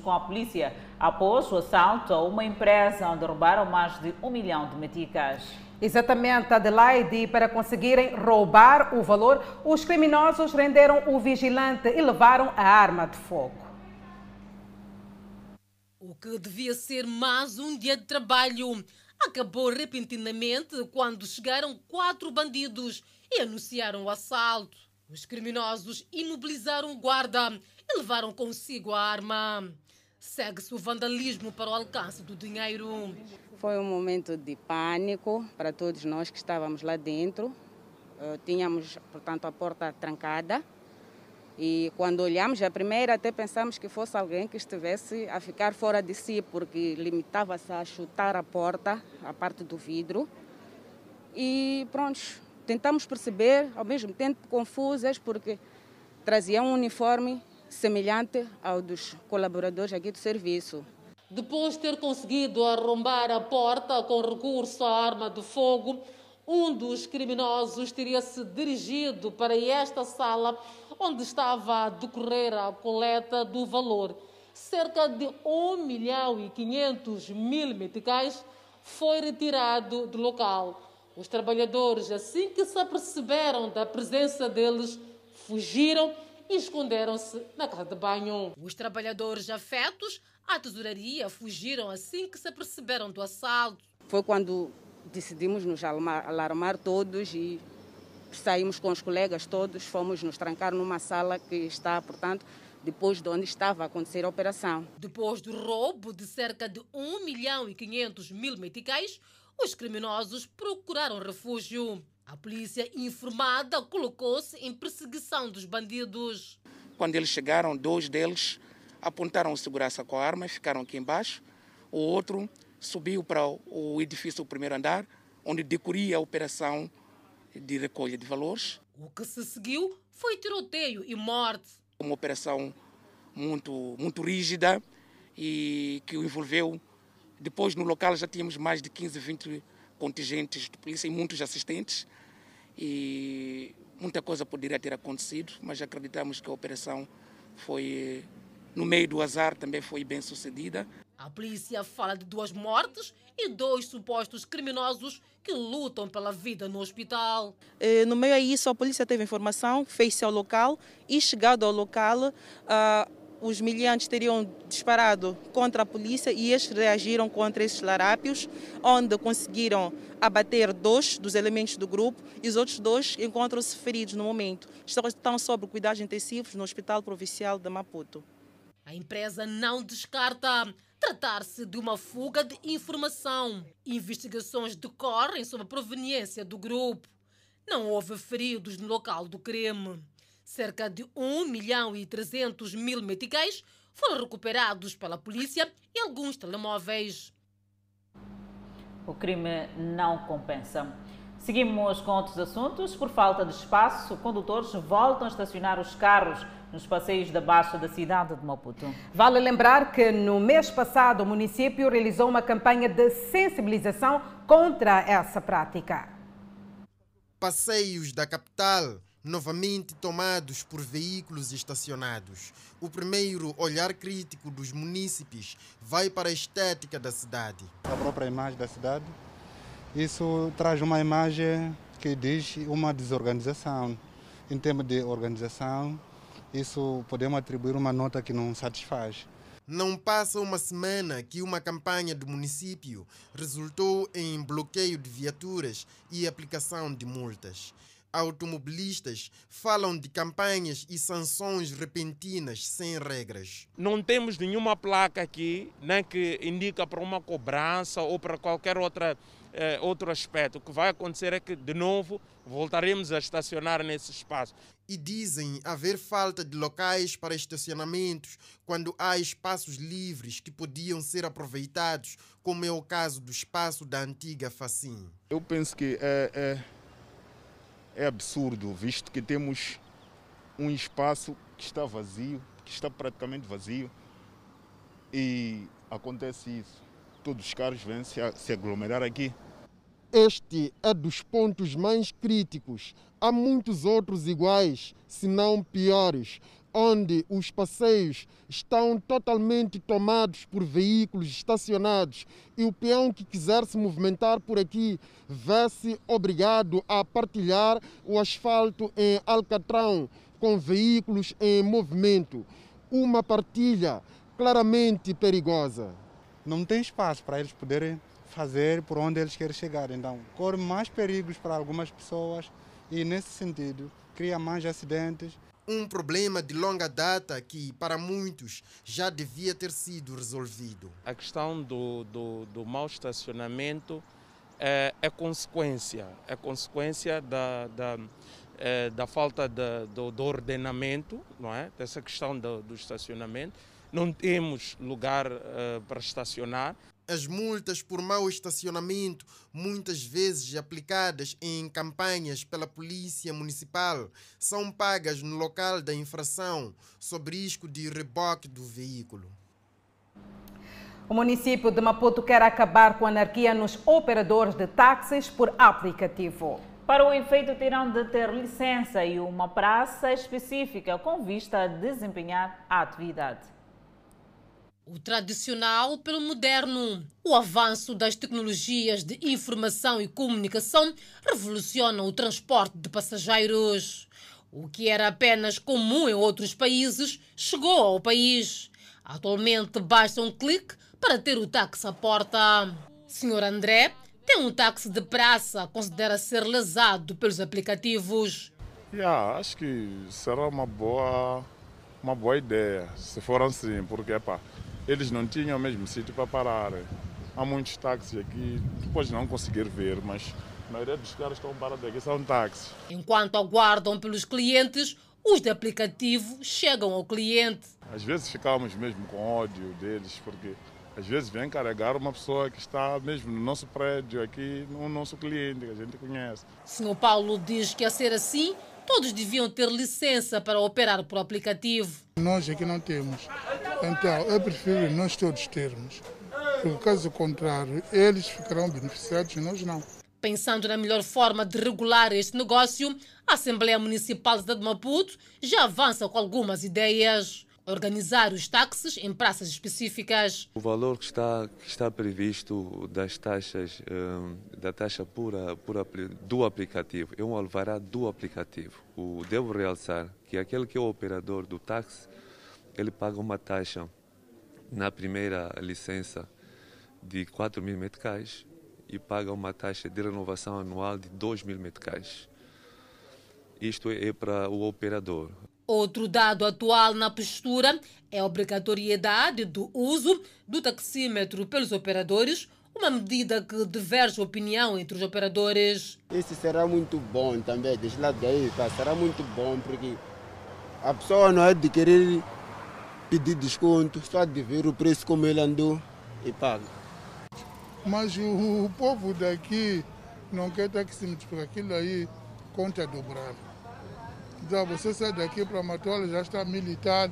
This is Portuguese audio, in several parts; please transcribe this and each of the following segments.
com a polícia após o assalto a uma empresa onde roubaram mais de um milhão de meticas. Exatamente, Adelaide. Para conseguirem roubar o valor, os criminosos renderam o vigilante e levaram a arma de fogo. O que devia ser mais um dia de trabalho acabou repentinamente quando chegaram quatro bandidos e anunciaram o assalto. Os criminosos imobilizaram o guarda e levaram consigo a arma. Segue-se o vandalismo para o alcance do dinheiro. Foi um momento de pânico para todos nós que estávamos lá dentro. Uh, tínhamos, portanto, a porta trancada. E quando olhamos a primeira, até pensamos que fosse alguém que estivesse a ficar fora de si, porque limitava-se a chutar a porta, a parte do vidro. E pronto, tentamos perceber, ao mesmo tempo confusas, porque traziam um uniforme semelhante ao dos colaboradores aqui do serviço. Depois de ter conseguido arrombar a porta com recurso à arma de fogo, um dos criminosos teria se dirigido para esta sala onde estava a decorrer a coleta do valor. Cerca de 1 milhão e 500 mil meticais foi retirado do local. Os trabalhadores, assim que se aperceberam da presença deles, fugiram e esconderam-se na casa de banho. Os trabalhadores afetos à tesouraria fugiram assim que se aperceberam do assalto. Foi quando decidimos nos alarmar todos e saímos com os colegas todos, fomos nos trancar numa sala que está, portanto, depois de onde estava a acontecer a operação. Depois do roubo de cerca de 1 milhão e 500 mil meticais, os criminosos procuraram refúgio. A polícia informada colocou-se em perseguição dos bandidos. Quando eles chegaram, dois deles apontaram o segurança com a arma e ficaram aqui embaixo. O outro subiu para o edifício do primeiro andar, onde decorria a operação de recolha de valores. O que se seguiu foi tiroteio e morte. Uma operação muito, muito rígida e que o envolveu. Depois, no local, já tínhamos mais de 15, 20 contingentes de polícia e muitos assistentes. E muita coisa poderia ter acontecido, mas acreditamos que a operação foi no meio do azar também foi bem sucedida. A polícia fala de duas mortes e dois supostos criminosos que lutam pela vida no hospital. Eh, no meio a isso, a polícia teve informação, fez-se ao local e, chegado ao local, uh, os miliantes teriam disparado contra a polícia e eles reagiram contra esses larápios, onde conseguiram abater dois dos elementos do grupo e os outros dois encontram-se feridos no momento. Estão sob cuidados intensivos no Hospital Provincial de Maputo. A empresa não descarta tratar-se de uma fuga de informação. Investigações decorrem sobre a proveniência do grupo. Não houve feridos no local do crime. Cerca de 1 milhão e 300 mil meticais foram recuperados pela polícia e alguns telemóveis. O crime não compensa. Seguimos com outros assuntos. Por falta de espaço, condutores voltam a estacionar os carros nos passeios da Baixa da cidade de Maputo. Vale lembrar que no mês passado o município realizou uma campanha de sensibilização contra essa prática. Passeios da capital novamente tomados por veículos estacionados. O primeiro olhar crítico dos munícipes vai para a estética da cidade. A própria imagem da cidade, isso traz uma imagem que diz uma desorganização. Em termos de organização, isso podemos atribuir uma nota que não satisfaz. Não passa uma semana que uma campanha do município resultou em bloqueio de viaturas e aplicação de multas. Automobilistas falam de campanhas e sanções repentinas sem regras. Não temos nenhuma placa aqui, nem que indica para uma cobrança ou para qualquer outra eh, outro aspecto. O que vai acontecer é que, de novo, voltaremos a estacionar nesse espaço. E dizem haver falta de locais para estacionamentos quando há espaços livres que podiam ser aproveitados, como é o caso do espaço da antiga Facim. Eu penso que é, é, é absurdo, visto que temos um espaço que está vazio, que está praticamente vazio, e acontece isso todos os carros vêm se, se aglomerar aqui. Este é dos pontos mais críticos. Há muitos outros iguais, se não piores, onde os passeios estão totalmente tomados por veículos estacionados e o peão que quiser se movimentar por aqui vê-se obrigado a partilhar o asfalto em Alcatrão com veículos em movimento. Uma partilha claramente perigosa. Não tem espaço para eles poderem fazer por onde eles querem chegar. Então, corre mais perigos para algumas pessoas e, nesse sentido, cria mais acidentes. Um problema de longa data que, para muitos, já devia ter sido resolvido. A questão do, do, do mau estacionamento é, é, consequência, é consequência da, da, é, da falta de, do, do, ordenamento, não é? dessa questão do, do estacionamento. Não temos lugar é, para estacionar. As multas por mau estacionamento, muitas vezes aplicadas em campanhas pela Polícia Municipal, são pagas no local da infração, sob risco de reboque do veículo. O município de Maputo quer acabar com a anarquia nos operadores de táxis por aplicativo. Para o efeito, terão de ter licença e uma praça específica com vista a desempenhar a atividade. O tradicional pelo moderno. O avanço das tecnologias de informação e comunicação revoluciona o transporte de passageiros. O que era apenas comum em outros países chegou ao país. Atualmente basta um clique para ter o táxi à porta. Senhor André tem um táxi de praça, considera ser lesado pelos aplicativos. Yeah, acho que será uma boa, uma boa ideia, se for assim, porque pá, eles não tinham o mesmo sítio para parar. Há muitos táxis aqui, podes não conseguir ver, mas a maioria dos caras estão parados aqui são táxis. Enquanto aguardam pelos clientes, os de aplicativo chegam ao cliente. Às vezes ficamos mesmo com ódio deles, porque às vezes vem carregar uma pessoa que está mesmo no nosso prédio, aqui, no nosso cliente, que a gente conhece. Senhor Paulo diz que a ser assim, todos deviam ter licença para operar por aplicativo. Nós aqui não temos. Então, eu prefiro nós todos termos. Porque, caso contrário, eles ficarão beneficiados e nós não. Pensando na melhor forma de regular este negócio, a Assembleia Municipal de Maputo já avança com algumas ideias. Organizar os táxis em praças específicas. O valor que está, que está previsto das taxas, da taxa pura, pura do aplicativo, é um alvará do aplicativo. O, devo realçar que aquele que é o operador do táxi, ele paga uma taxa na primeira licença de 4 mil meticais e paga uma taxa de renovação anual de 2 mil meticais. Isto é para o operador. Outro dado atual na postura é a obrigatoriedade do uso do taxímetro pelos operadores, uma medida que diverge opinião entre os operadores. Isso será muito bom também, desse lado daí, tá? será muito bom, porque a pessoa não é de querer pedir desconto, só de ver o preço como ele andou e paga. Mas o, o povo daqui não quer taxímetro, porque aquilo aí conta dobrar. Já você sai daqui para Matola, já está militar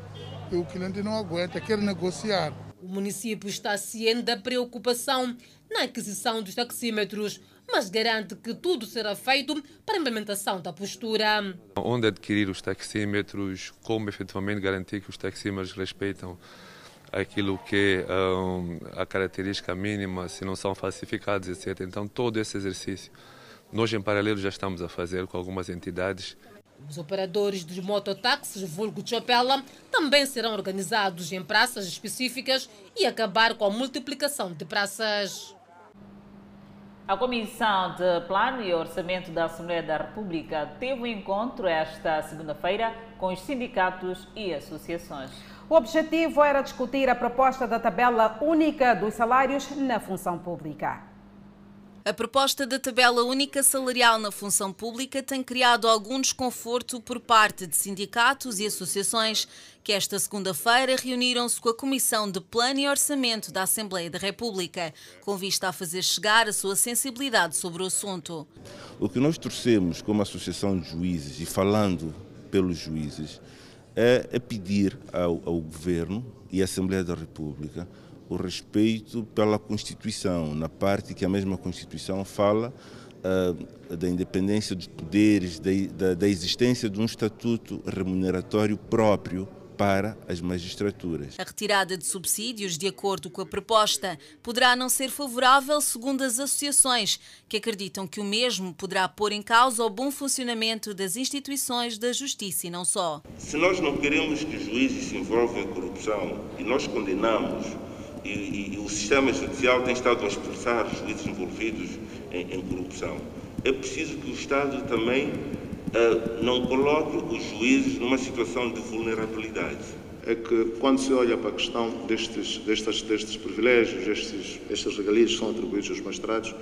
e o cliente não aguenta, quer negociar. O município está ciente da preocupação na aquisição dos taxímetros, mas garante que tudo será feito para a implementação da postura. Onde adquirir os taxímetros, como efetivamente garantir que os taxímetros respeitam aquilo que é um, a característica mínima, se não são falsificados, etc. Então, todo esse exercício, nós em paralelo já estamos a fazer com algumas entidades os operadores dos mototáxis, vulgo Chopela, também serão organizados em praças específicas e acabar com a multiplicação de praças. A Comissão de Plano e Orçamento da Assembleia da República teve um encontro esta segunda-feira com os sindicatos e associações. O objetivo era discutir a proposta da tabela única dos salários na função pública. A proposta da tabela única salarial na função pública tem criado algum desconforto por parte de sindicatos e associações que esta segunda-feira reuniram-se com a Comissão de Plano e Orçamento da Assembleia da República, com vista a fazer chegar a sua sensibilidade sobre o assunto. O que nós torcemos como Associação de Juízes e falando pelos juízes é, pedir ao, ao Governo e à Assembleia da República o respeito pela Constituição, na parte que a mesma Constituição fala uh, da independência dos poderes, da, da, da existência de um estatuto remuneratório próprio para as magistraturas. A retirada de subsídios, de acordo com a proposta, poderá não ser favorável segundo as associações, que acreditam que o mesmo poderá pôr em causa o bom funcionamento das instituições da justiça e não só. Se nós não queremos que os juízes se envolvam em corrupção e nós condenamos, e, e, e o sistema judicial tem estado a expulsar juízes envolvidos em, em corrupção, é preciso que o Estado também uh, não coloque os juízes numa situação de vulnerabilidade. É que quando se olha para a questão destes, destes, destes privilégios, estes, estas regalias que são atribuídos aos magistrados,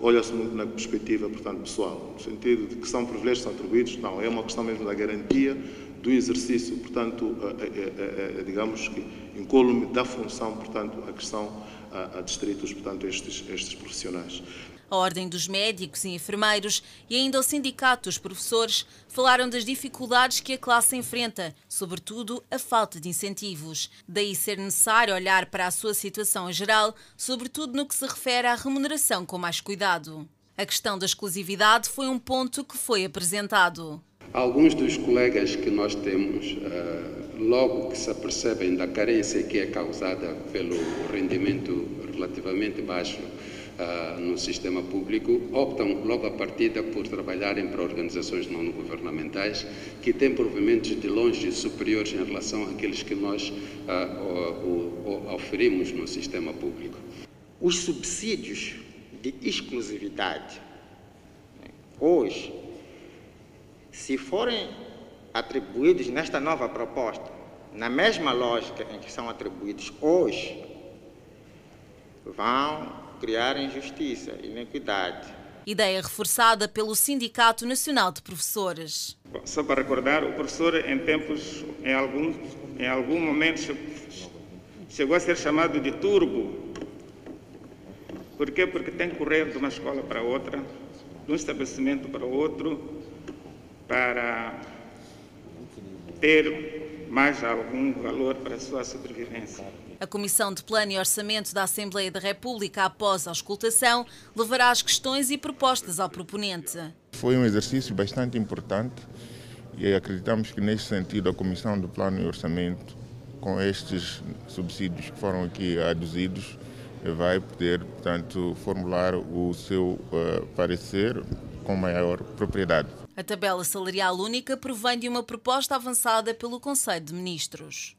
olha-se muito na perspectiva, portanto, pessoal, no sentido de que são privilégios que são atribuídos, não, é uma questão mesmo da garantia do exercício, portanto, é, é, é, digamos que incólume da função, portanto, a questão a, a distritos, portanto, estes, estes profissionais. A Ordem dos Médicos e Enfermeiros e ainda o Sindicato dos Professores falaram das dificuldades que a classe enfrenta, sobretudo a falta de incentivos. Daí ser necessário olhar para a sua situação em geral, sobretudo no que se refere à remuneração com mais cuidado. A questão da exclusividade foi um ponto que foi apresentado. Alguns dos colegas que nós temos, eh, logo que se apercebem da carência que é causada pelo rendimento relativamente baixo uh, no sistema público optam logo a partida por trabalharem para organizações não governamentais que têm provimentos de longe superiores em relação àqueles que nós uh, oferimos no sistema público. Os subsídios de exclusividade, né, hoje, se forem atribuídos nesta nova proposta, na mesma lógica em que são atribuídos hoje, vão criar injustiça, inequidade. Ideia reforçada pelo Sindicato Nacional de Professores. Só para recordar, o professor em tempos, em algum, em algum momento, chegou a ser chamado de turbo. Por quê? Porque tem que correr de uma escola para outra, de um estabelecimento para outro, para ter mais algum valor para a sua sobrevivência. A Comissão de Plano e Orçamento da Assembleia da República, após a auscultação, levará as questões e propostas ao proponente. Foi um exercício bastante importante e acreditamos que, neste sentido, a Comissão de Plano e Orçamento, com estes subsídios que foram aqui aduzidos, vai poder, portanto, formular o seu uh, parecer com maior propriedade. A tabela salarial única provém de uma proposta avançada pelo Conselho de Ministros.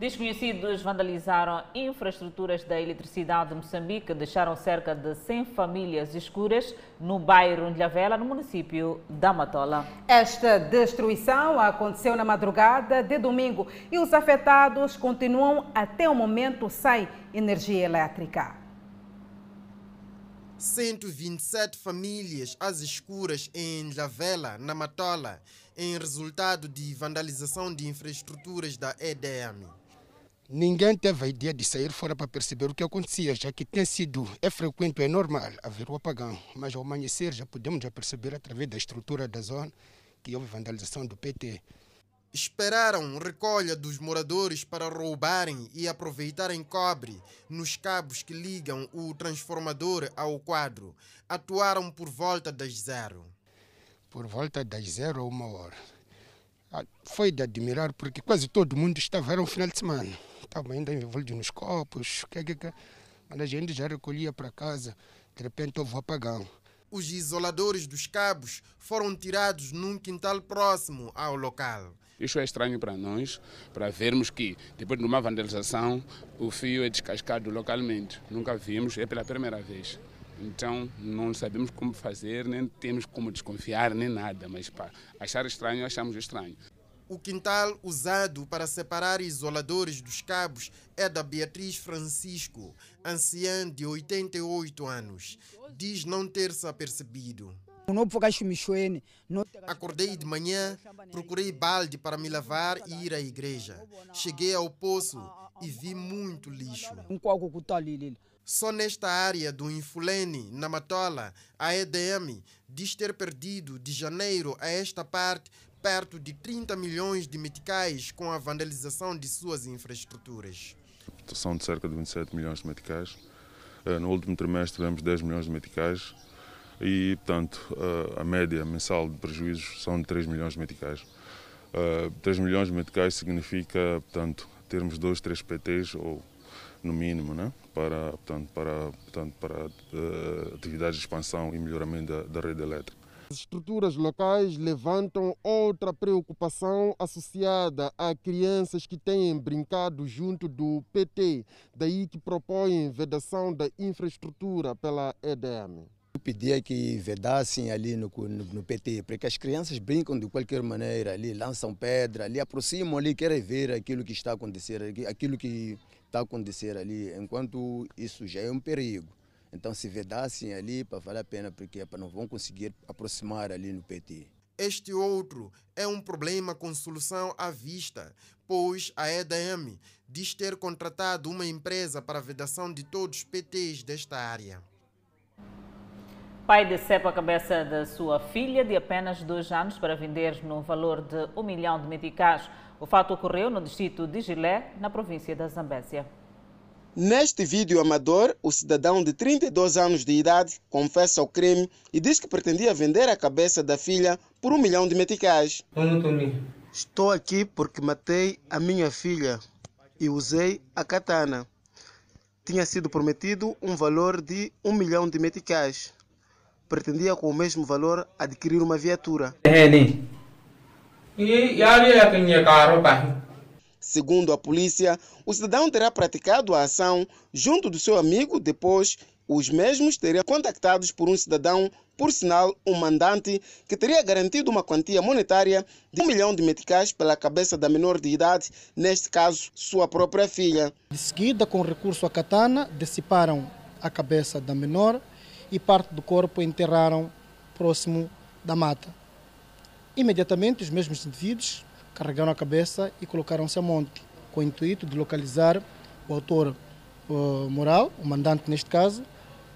Desconhecidos vandalizaram infraestruturas da eletricidade de Moçambique, deixaram cerca de 100 famílias escuras no bairro Nhavela, no município da Matola. Esta destruição aconteceu na madrugada de domingo e os afetados continuam até o momento sem energia elétrica. 127 famílias às escuras em Nhavela, na Matola, em resultado de vandalização de infraestruturas da EDM. Ninguém teve a ideia de sair fora para perceber o que acontecia, já que tem sido, é frequente, é normal haver o apagão. Mas ao amanhecer já podemos já perceber através da estrutura da zona que houve vandalização do PT. Esperaram recolha dos moradores para roubarem e aproveitarem cobre nos cabos que ligam o transformador ao quadro. Atuaram por volta das zero. Por volta das zero a uma hora. Ah, foi de admirar porque quase todo mundo estava, era um final de semana estava ainda envolvido nos copos, que, que, que. A gente já recolhia para casa, de repente houve um apagão. Os isoladores dos cabos foram tirados num quintal próximo ao local. Isso é estranho para nós, para vermos que depois de uma vandalização o fio é descascado localmente. Nunca vimos, é pela primeira vez. Então não sabemos como fazer, nem temos como desconfiar, nem nada, mas para achar estranho, achamos estranho. O quintal usado para separar isoladores dos cabos é da Beatriz Francisco, anciã de 88 anos. Diz não ter se apercebido. Acordei de manhã, procurei balde para me lavar e ir à igreja. Cheguei ao poço e vi muito lixo. Só nesta área do Infulene, na Matola, a EDM diz ter perdido de janeiro a esta parte perto de 30 milhões de meticais com a vandalização de suas infraestruturas. São de cerca de 27 milhões de meticais. Eh, no último trimestre tivemos 10 milhões de meticais. e, portanto, a média mensal de prejuízos são de 3 milhões de meticais. 3 milhões de meticais significa, portanto, termos dois, três PTs ou no mínimo, né? para, portanto, para, portanto, para atividades de expansão e melhoramento da, da rede elétrica. As estruturas locais levantam outra preocupação associada a crianças que têm brincado junto do PT, daí que propõem vedação da infraestrutura pela EDM. Eu pedia que vedassem ali no, no, no, PT, porque as crianças brincam de qualquer maneira ali, lançam pedra, ali aproximam ali, querem ver aquilo que está acontecendo, aquilo que está acontecendo ali, enquanto isso já é um perigo. Então se vedassem ali para valer a pena, porque para não vão conseguir aproximar ali no PT. Este outro é um problema com solução à vista, pois a EDM diz ter contratado uma empresa para a vedação de todos os PTs desta área. Pai decepa a cabeça da sua filha de apenas dois anos para vender no valor de um milhão de meticais. O fato ocorreu no distrito de Gilé, na província da Zambésia. Neste vídeo amador, o cidadão de 32 anos de idade confessa o crime e diz que pretendia vender a cabeça da filha por um milhão de meticais. Estou aqui porque matei a minha filha e usei a katana. Tinha sido prometido um valor de um milhão de meticais pretendia com o mesmo valor adquirir uma viatura. Segundo a polícia, o cidadão terá praticado a ação junto do seu amigo, depois os mesmos teriam contactados por um cidadão, por sinal um mandante, que teria garantido uma quantia monetária de um milhão de meticais pela cabeça da menor de idade, neste caso sua própria filha. De seguida, com recurso à katana, dissiparam a cabeça da menor e parte do corpo enterraram próximo da mata. Imediatamente, os mesmos indivíduos carregaram a cabeça e colocaram-se a monte, com o intuito de localizar o autor moral, o mandante neste caso,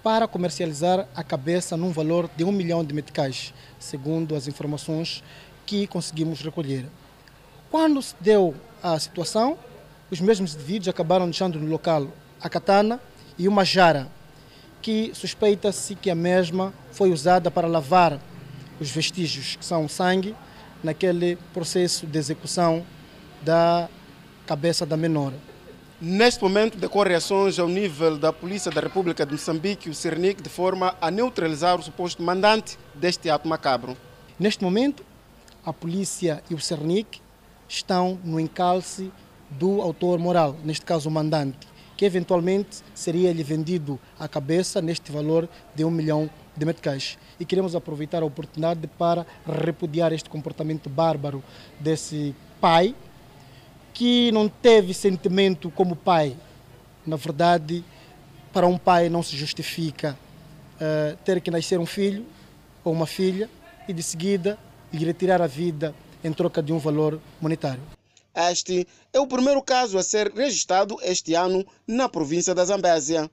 para comercializar a cabeça num valor de um milhão de meticais, segundo as informações que conseguimos recolher. Quando se deu a situação, os mesmos indivíduos acabaram deixando no local a katana e uma jara que suspeita-se que a mesma foi usada para lavar os vestígios, que são sangue, naquele processo de execução da cabeça da menor. Neste momento, decorrem ações ao nível da Polícia da República de Moçambique o CERNIC de forma a neutralizar o suposto mandante deste ato macabro. Neste momento, a polícia e o CERNIC estão no encalce do autor moral, neste caso o mandante que eventualmente seria-lhe vendido a cabeça neste valor de um milhão de meticais. E queremos aproveitar a oportunidade para repudiar este comportamento bárbaro desse pai, que não teve sentimento como pai. Na verdade, para um pai não se justifica uh, ter que nascer um filho ou uma filha e de seguida lhe retirar a vida em troca de um valor monetário. Este é o primeiro caso a ser registrado este ano na província da Zambésia.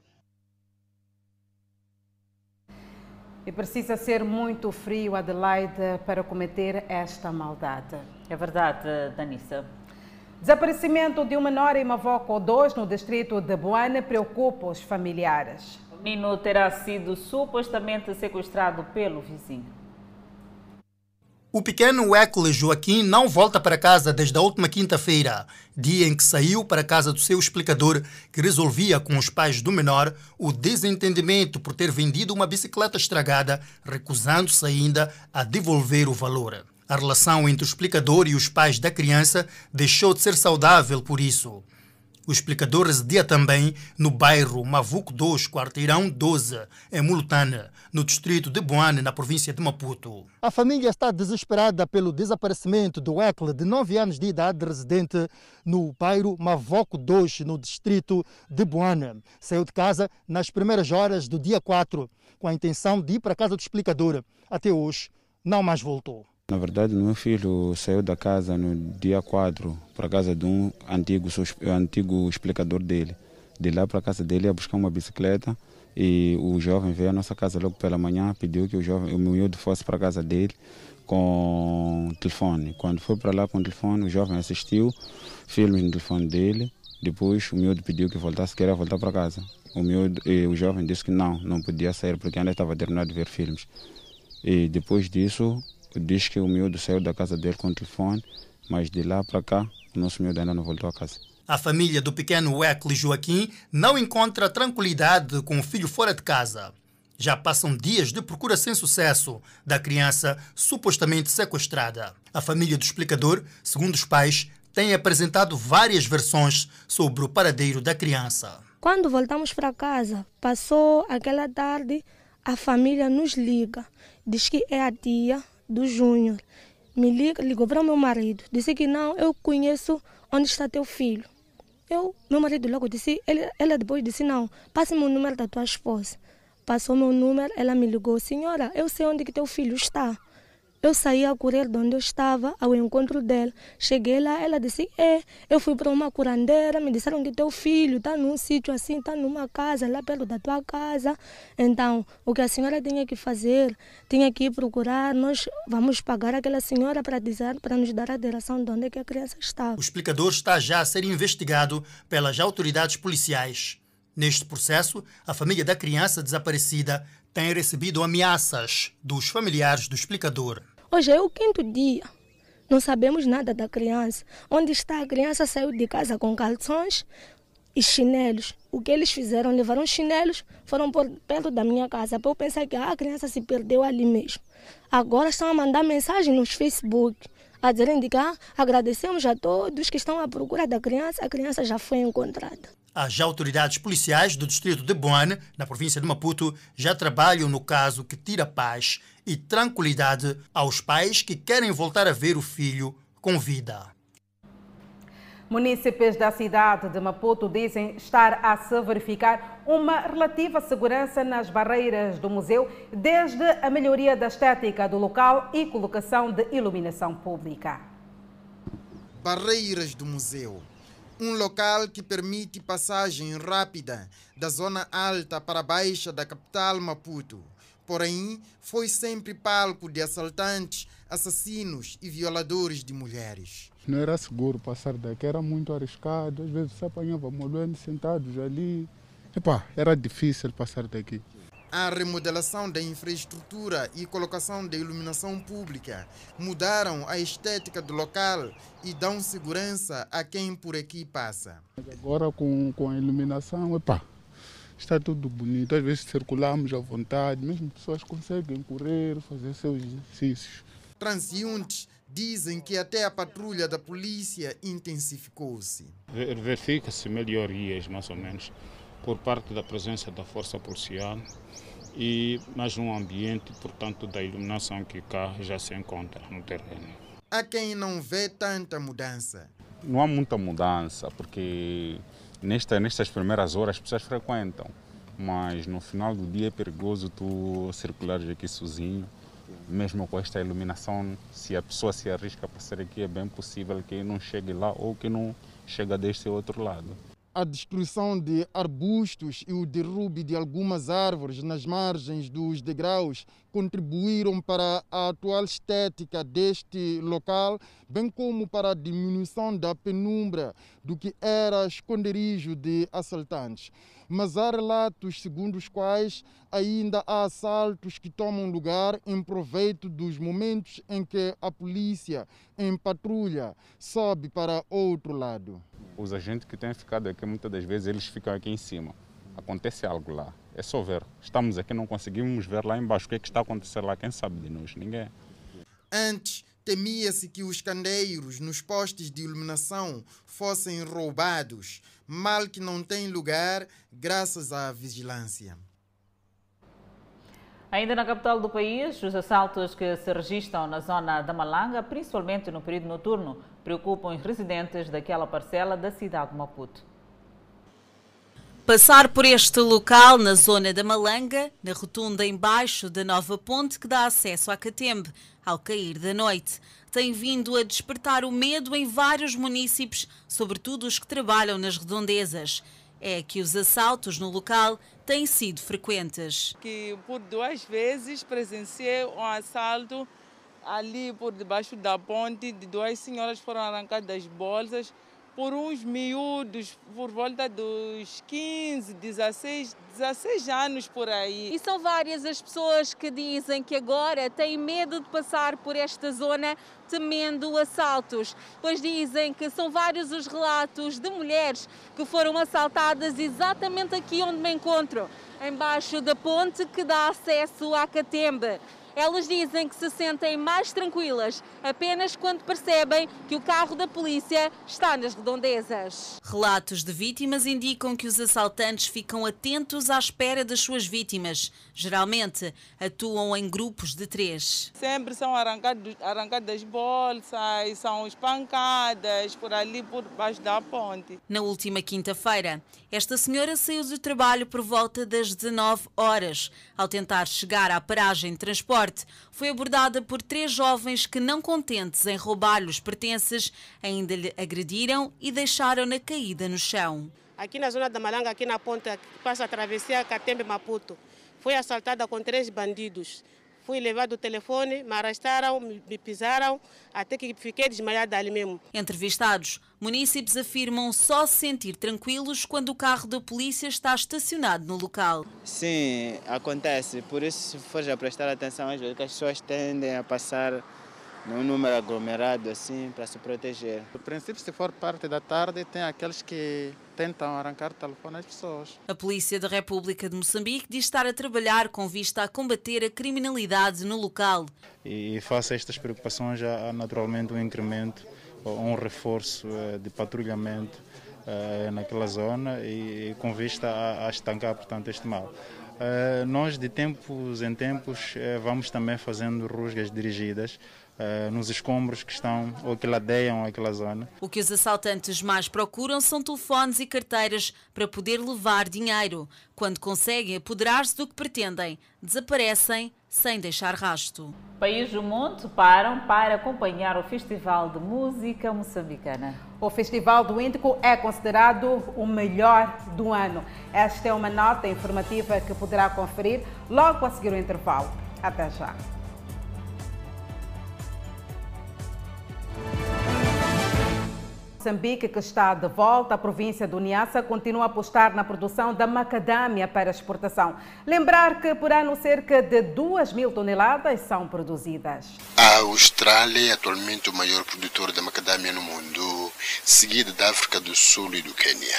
E precisa ser muito frio, Adelaide, para cometer esta maldade. É verdade, Danissa. Desaparecimento de um menor em Mavoco 2, no distrito de Boane, preocupa os familiares. O menino terá sido supostamente sequestrado pelo vizinho. O pequeno Weckle Joaquim não volta para casa desde a última quinta-feira, dia em que saiu para casa do seu explicador, que resolvia com os pais do menor o desentendimento por ter vendido uma bicicleta estragada, recusando-se ainda a devolver o valor. A relação entre o explicador e os pais da criança deixou de ser saudável por isso. O explicador residia também no bairro Mavuco 2, quarteirão 12, em Mulutana, no distrito de Boane, na província de Maputo. A família está desesperada pelo desaparecimento do Ecle, de 9 anos de idade, residente no bairro Mavoco 2, no distrito de Boane. Saiu de casa nas primeiras horas do dia 4, com a intenção de ir para a casa do explicador. Até hoje, não mais voltou. Na verdade, meu filho saiu da casa no dia 4 para a casa de um antigo, antigo explicador dele. De lá para a casa dele ia buscar uma bicicleta e o jovem veio à nossa casa logo pela manhã, pediu que o jovem, o miúdo fosse para a casa dele com telefone. Quando foi para lá com telefone, o jovem assistiu filmes no telefone dele, Depois o miúdo pediu que voltasse, queria voltar para casa. O, miúdo, o jovem disse que não, não podia sair porque ainda estava terminando de ver filmes. E depois disso, diz que o miúdo saiu da casa dele com o telefone, mas de lá para cá, o nosso miúdo ainda não voltou a casa. A família do pequeno Wesley Joaquim não encontra tranquilidade com o filho fora de casa. Já passam dias de procura sem sucesso da criança supostamente sequestrada. A família do explicador, segundo os pais, tem apresentado várias versões sobre o paradeiro da criança. Quando voltamos para casa, passou aquela tarde, a família nos liga. Diz que é a tia do Júnior. Me liga, ligou para o meu marido. Disse que não, eu conheço onde está teu filho. Eu, meu marido logo disse, ele, ela depois disse, não, passe-me o número da tua esposa. Passou meu número, ela me ligou, senhora, eu sei onde que teu filho está. Eu saí a correr de onde eu estava, ao encontro dela. Cheguei lá, ela disse: É, eu fui para uma curandeira, me disseram que teu filho está num sítio assim, está numa casa, lá perto da tua casa. Então, o que a senhora tinha que fazer, tinha que ir procurar, nós vamos pagar aquela senhora para dizer, para nos dar a direção de onde é que a criança está. O explicador está já a ser investigado pelas autoridades policiais. Neste processo, a família da criança desaparecida tem recebido ameaças dos familiares do explicador. Hoje é o quinto dia. Não sabemos nada da criança. Onde está a criança saiu de casa com calções e chinelos. O que eles fizeram? Levaram chinelos, foram por perto da minha casa. Para eu pensar que ah, a criança se perdeu ali mesmo. Agora estão a mandar mensagem nos Facebook a dizerem que ah, agradecemos a todos que estão à procura da criança. A criança já foi encontrada. As autoridades policiais do distrito de Boane, na província de Maputo, já trabalham no caso que tira paz e tranquilidade aos pais que querem voltar a ver o filho com vida. Munícipes da cidade de Maputo dizem estar a se verificar uma relativa segurança nas barreiras do museu, desde a melhoria da estética do local e colocação de iluminação pública. Barreiras do museu um local que permite passagem rápida da zona alta para a baixa da capital Maputo. Porém, foi sempre palco de assaltantes, assassinos e violadores de mulheres. Não era seguro passar daqui, era muito arriscado. Às vezes se apanhava molhando sentados ali. Epá, era difícil passar daqui a remodelação da infraestrutura e colocação da iluminação pública mudaram a estética do local e dão segurança a quem por aqui passa. Agora com, com a iluminação, epá, está tudo bonito. Às vezes circulamos à vontade, mesmo pessoas conseguem correr, fazer seus exercícios. Transeuntes dizem que até a patrulha da polícia intensificou-se. Verifica-se melhorias, mais ou menos por parte da presença da força policial e mais um ambiente, portanto, da iluminação que cá já se encontra no terreno. Há quem não vê tanta mudança. Não há muita mudança, porque nesta, nestas primeiras horas as pessoas frequentam, mas no final do dia é perigoso tu circulares aqui sozinho. Mesmo com esta iluminação, se a pessoa se arrisca a passar aqui, é bem possível que não chegue lá ou que não chegue deste outro lado a destruição de arbustos e o derrube de algumas árvores nas margens dos degraus contribuíram para a atual estética deste local, bem como para a diminuição da penumbra do que era esconderijo de assaltantes mas há relatos segundo os quais ainda há assaltos que tomam lugar em proveito dos momentos em que a polícia em patrulha sobe para outro lado. Os agentes que têm ficado aqui, muitas das vezes, eles ficam aqui em cima. Acontece algo lá. É só ver. Estamos aqui, não conseguimos ver lá embaixo. O que é que está acontecendo lá? Quem sabe de nós? Ninguém. Antes, temia-se que os candeiros nos postes de iluminação fossem roubados mal que não tem lugar graças à vigilância. Ainda na capital do país, os assaltos que se registram na zona da Malanga, principalmente no período noturno, preocupam os residentes daquela parcela da cidade de Maputo. Passar por este local na zona da Malanga, na rotunda embaixo da nova ponte que dá acesso à Catembe, ao cair da noite, tem vindo a despertar o medo em vários municípios, sobretudo os que trabalham nas redondezas. É que os assaltos no local têm sido frequentes. Que por duas vezes presenciei um assalto ali por debaixo da ponte, de duas senhoras foram arrancadas das bolsas, por uns miúdos por volta dos 15, 16, 16 anos por aí. E são várias as pessoas que dizem que agora têm medo de passar por esta zona temendo assaltos, pois dizem que são vários os relatos de mulheres que foram assaltadas exatamente aqui onde me encontro, embaixo da ponte que dá acesso à Catembe. Elas dizem que se sentem mais tranquilas apenas quando percebem que o carro da polícia está nas redondezas. Relatos de vítimas indicam que os assaltantes ficam atentos à espera das suas vítimas. Geralmente atuam em grupos de três. Sempre são arrancados, arrancadas bolsas, são espancadas por ali por baixo da ponte. Na última quinta-feira, esta senhora saiu do trabalho por volta das 19 horas. Ao tentar chegar à paragem de transporte, foi abordada por três jovens que, não contentes em roubar-lhe os pertences, ainda lhe agrediram e deixaram-na caída no chão. Aqui na zona da Malanga, aqui na ponta, passa a travessia Catembe-Maputo, foi assaltada com três bandidos. Fui levado o telefone, me arrastaram, me pisaram, até que fiquei desmaiada ali mesmo. Entrevistados, munícipes afirmam só se sentir tranquilos quando o carro da polícia está estacionado no local. Sim, acontece. Por isso, se for a prestar atenção, às vezes as pessoas tendem a passar num número aglomerado assim para se proteger. No princípio, se for parte da tarde, tem aqueles que tentam arrancar o telefone às pessoas. A Polícia da República de Moçambique diz estar a trabalhar com vista a combater a criminalidade no local. E face a estas preocupações, há naturalmente um incremento ou um reforço de patrulhamento naquela zona e com vista a estancar, portanto, este mal. Uh, nós de tempos em tempos vamos também fazendo rusgas dirigidas uh, nos escombros que estão ou que ladeiam aquela zona. O que os assaltantes mais procuram são telefones e carteiras para poder levar dinheiro. Quando conseguem apoderar-se do que pretendem, desaparecem sem deixar rasto. País do Mundo param para acompanhar o Festival de Música Moçambicana. O Festival do Índico é considerado o melhor do ano. Esta é uma nota informativa que poderá conferir logo a seguir o intervalo. Até já. Moçambique, que está de volta à província do Niassa, continua a apostar na produção da macadâmia para exportação. Lembrar que por ano cerca de 2 mil toneladas são produzidas. A Austrália é atualmente o maior produtor da macadâmia no mundo, seguida da África do Sul e do Quênia.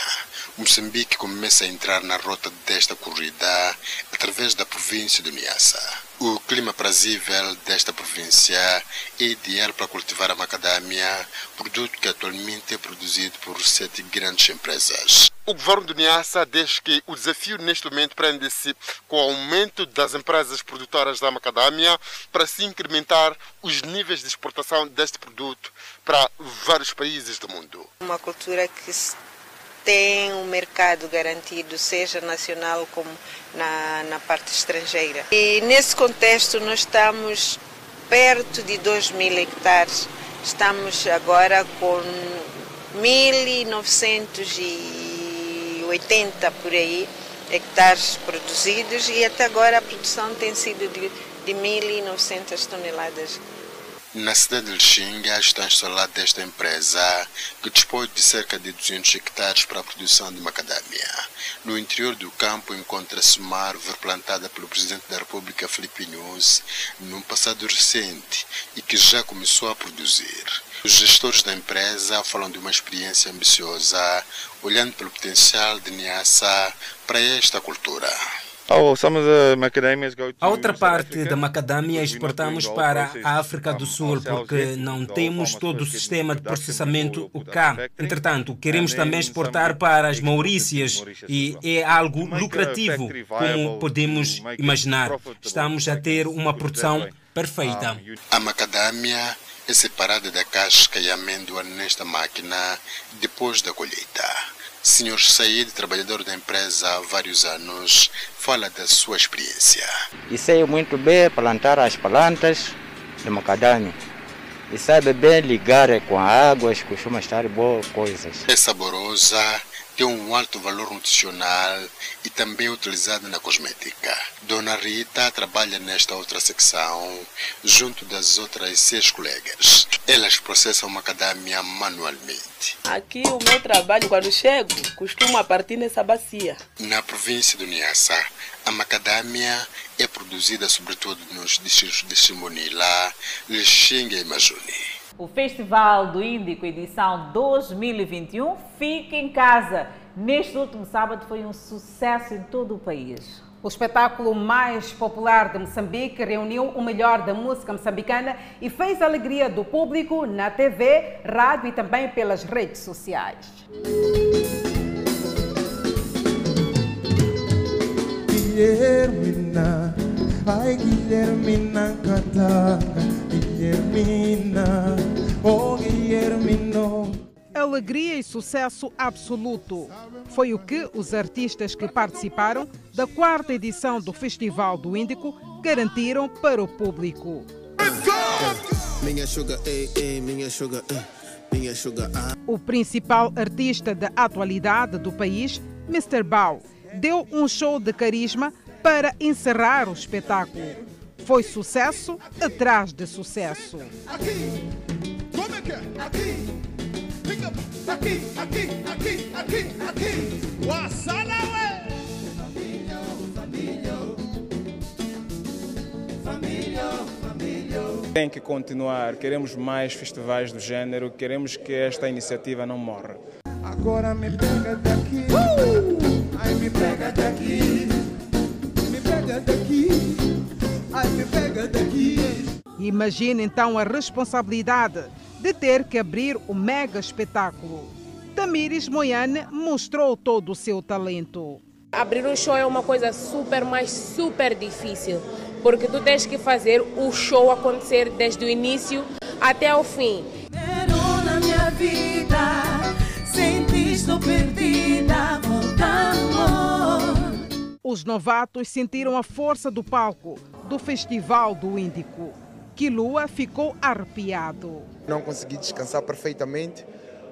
Moçambique começa a entrar na rota desta corrida através da província do Niassa. O clima prazível desta província é ideal para cultivar a macadâmia, produto que atualmente é produzido por sete grandes empresas. O governo do Niassa diz que o desafio neste momento prende-se com o aumento das empresas produtoras da macadâmia para se incrementar os níveis de exportação deste produto para vários países do mundo. Uma cultura que tem um mercado garantido, seja nacional como na, na parte estrangeira. E nesse contexto nós estamos perto de 2 mil hectares. Estamos agora com 1.980 por aí hectares produzidos e até agora a produção tem sido de, de 1.900 toneladas na cidade de Lixinga está instalada esta empresa, que dispõe de cerca de 200 hectares para a produção de macadâmia. No interior do campo encontra-se uma árvore plantada pelo Presidente da República, Felipe Nunes, num passado recente e que já começou a produzir. Os gestores da empresa falam de uma experiência ambiciosa, olhando pelo potencial de Niassa para esta cultura. Oh, a outra parte da macadâmia exportamos para a África do Sul porque não temos todo o sistema de processamento cá. Entretanto, queremos também exportar para as Maurícias e é algo lucrativo, como podemos imaginar. Estamos a ter uma produção perfeita. A macadâmia é separada da casca e amêndoa nesta máquina depois da colheita. Senhor Said, trabalhador da empresa há vários anos, fala da sua experiência. E sei muito bem plantar as plantas de macadâmia. E sabe bem ligar com a água, costuma estar boas coisas. É saborosa, tem um alto valor nutricional e também utilizado na cosmética. Dona Rita trabalha nesta outra secção, junto das outras seis colegas. Elas processam macadâmia manualmente. Aqui o meu trabalho, quando chego, costuma partir nessa bacia. Na província do Niassa, a macadâmia é produzida sobretudo nos distritos de Simonila, Lixinga e Majuni. O Festival do Índico, edição 2021, fica em casa. Neste último sábado foi um sucesso em todo o país. O espetáculo mais popular de Moçambique reuniu o melhor da música moçambicana e fez a alegria do público na TV, rádio e também pelas redes sociais. Guilhermina, ai Guilhermina Catanga, Guilhermina, oh Guilhermino. Alegria e sucesso absoluto. Foi o que os artistas que participaram da quarta edição do Festival do Índico garantiram para o público. Minha sugar, ei, ei, minha sugar, minha sugar. O principal artista da atualidade do país, Mr. Bao, deu um show de carisma para encerrar o espetáculo. Foi sucesso atrás de sucesso. Aqui, como é que é? Aqui, fica aqui, aqui, aqui, aqui, aqui. Wassala, ué! Família, família, família, família. Tem que continuar. Queremos mais festivais do gênero. Queremos que esta iniciativa não morra. Agora me pega daqui, uh! ai me pega daqui, Imagine então a responsabilidade de ter que abrir o mega espetáculo. Tamires Moyane mostrou todo o seu talento. Abrir um show é uma coisa super, mas super difícil, porque tu tens que fazer o show acontecer desde o início até o fim. na minha vida, estou perdida. Os novatos sentiram a força do palco do Festival do Índico. Kilua ficou arrepiado. Não consegui descansar perfeitamente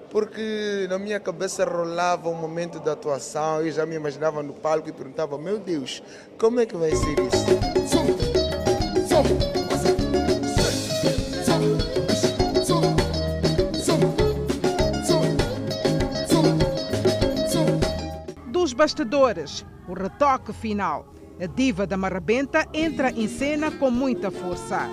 porque na minha cabeça rolava o momento da atuação, eu já me imaginava no palco e perguntava, meu Deus, como é que vai ser isso? Dos bastidores, o retoque final. A diva da Marrabenta entra em cena com muita força.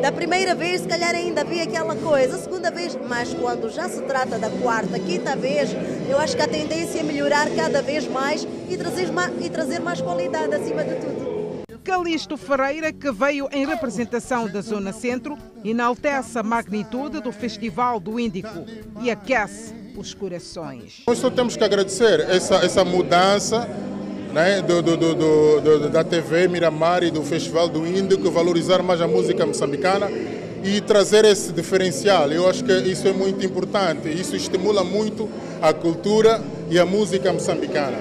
Da primeira vez, se calhar ainda havia aquela coisa, a segunda vez, mas quando já se trata da quarta, quinta vez, eu acho que a tendência é melhorar cada vez mais e trazer mais, e trazer mais qualidade acima de tudo. Calixto Ferreira, que veio em representação da Zona Centro, enaltece a magnitude do Festival do Índico e aquece os corações. Nós só temos que agradecer essa, essa mudança né, do, do, do, do, da TV Miramar e do Festival do Índico, valorizar mais a música moçambicana e trazer esse diferencial. Eu acho que isso é muito importante, isso estimula muito a cultura e a música moçambicana.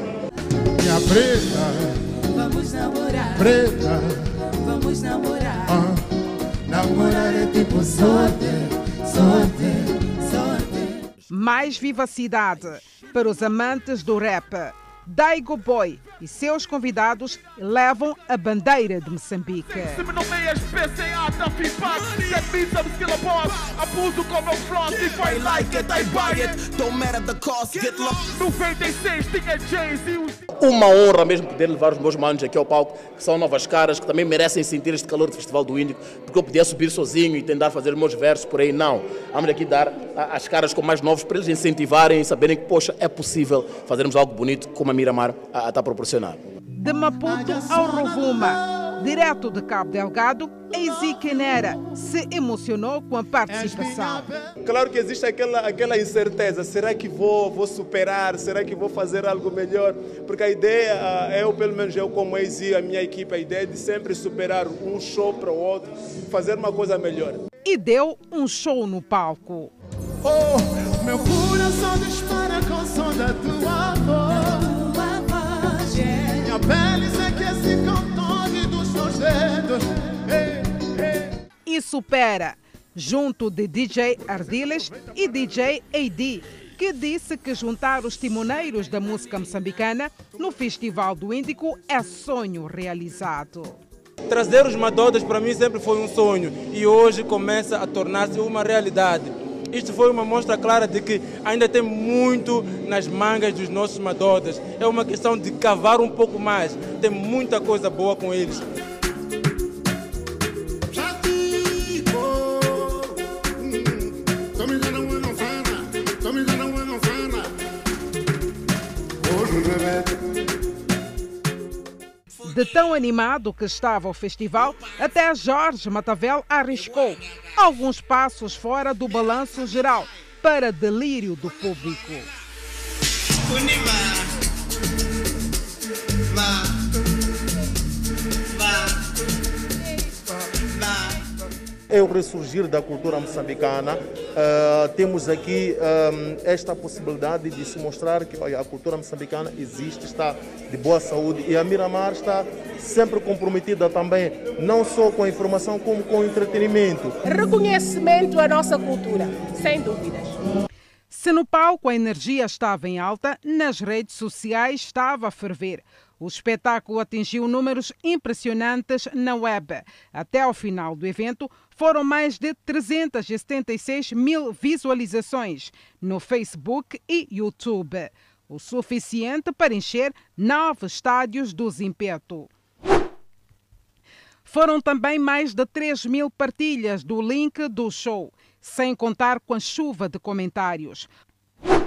Minha preta, vamos namorar. Preta, vamos namorar. Ah, namorar é tipo sorte, sorte. Mais vivacidade para os amantes do rap. Daigo Boy e seus convidados levam a bandeira de Moçambique. Se me nomeias PCA da FIPAC, get me some skill boss. Abuso com meu front, if I like it, I buy it. Don't matter the cost, get lost. 96 tinha Jay-Z. Uma honra mesmo poder levar os meus manos aqui ao palco, que são novas caras, que também merecem sentir este calor do Festival do Índico, porque eu podia subir sozinho e tentar fazer os meus versos por aí. Não. Vamos aqui dar as caras com mais novos para eles incentivarem e saberem que, poxa, é possível fazermos algo bonito como a Miramar está a proporcionar. De Maputo ao Rovuma, direto de Cabo Delgado, Eisi Kenera se emocionou com a participação. Claro que existe aquela, aquela incerteza: será que vou, vou superar? Será que vou fazer algo melhor? Porque a ideia, eu, pelo menos eu, como ex a minha equipe, a ideia é de sempre superar um show para o outro, fazer uma coisa melhor. E deu um show no palco. Oh, meu coração dispara com o som da tua voz. Minha pele se aquece com dos teus dedos. E supera. junto de DJ Ardiles e DJ AD, que disse que juntar os timoneiros da música moçambicana no Festival do Índico é sonho realizado. Trazer os Madodas para mim sempre foi um sonho e hoje começa a tornar-se uma realidade. Isto foi uma mostra clara de que ainda tem muito nas mangas dos nossos Madodas. É uma questão de cavar um pouco mais. Tem muita coisa boa com eles. De tão animado que estava o festival, até Jorge Matavel arriscou alguns passos fora do balanço geral, para delírio do público. É o ressurgir da cultura moçambicana. Uh, temos aqui um, esta possibilidade de se mostrar que olha, a cultura moçambicana existe, está de boa saúde e a Miramar está sempre comprometida também, não só com a informação, como com o entretenimento. Reconhecimento à nossa cultura, sem dúvidas. Se no palco a energia estava em alta, nas redes sociais estava a ferver. O espetáculo atingiu números impressionantes na web. Até ao final do evento, foram mais de 376 mil visualizações no Facebook e YouTube, o suficiente para encher nove estádios do Zimpeto. Foram também mais de 3 mil partilhas do link do show, sem contar com a chuva de comentários.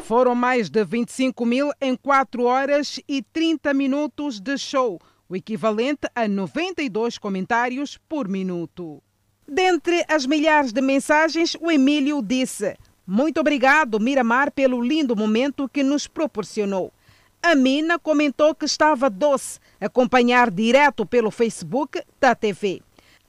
Foram mais de 25 mil em 4 horas e 30 minutos de show, o equivalente a 92 comentários por minuto. Dentre as milhares de mensagens, o Emílio disse: Muito obrigado, Miramar, pelo lindo momento que nos proporcionou. A Mina comentou que estava doce acompanhar direto pelo Facebook da TV.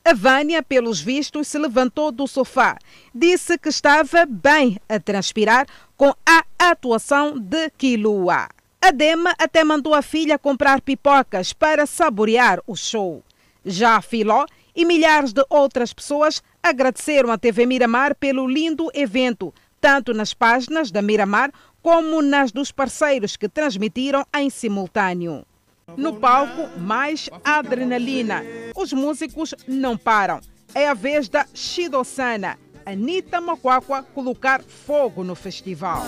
A Vânia, pelos vistos, se levantou do sofá. Disse que estava bem a transpirar com a atuação de Kilua. A Dema até mandou a filha comprar pipocas para saborear o show. Já a Filó e milhares de outras pessoas agradeceram à TV Miramar pelo lindo evento, tanto nas páginas da Miramar como nas dos parceiros que transmitiram em simultâneo. No palco, mais adrenalina. Os músicos não param. É a vez da Shidosana, Anitta Mokwakwa, colocar fogo no festival.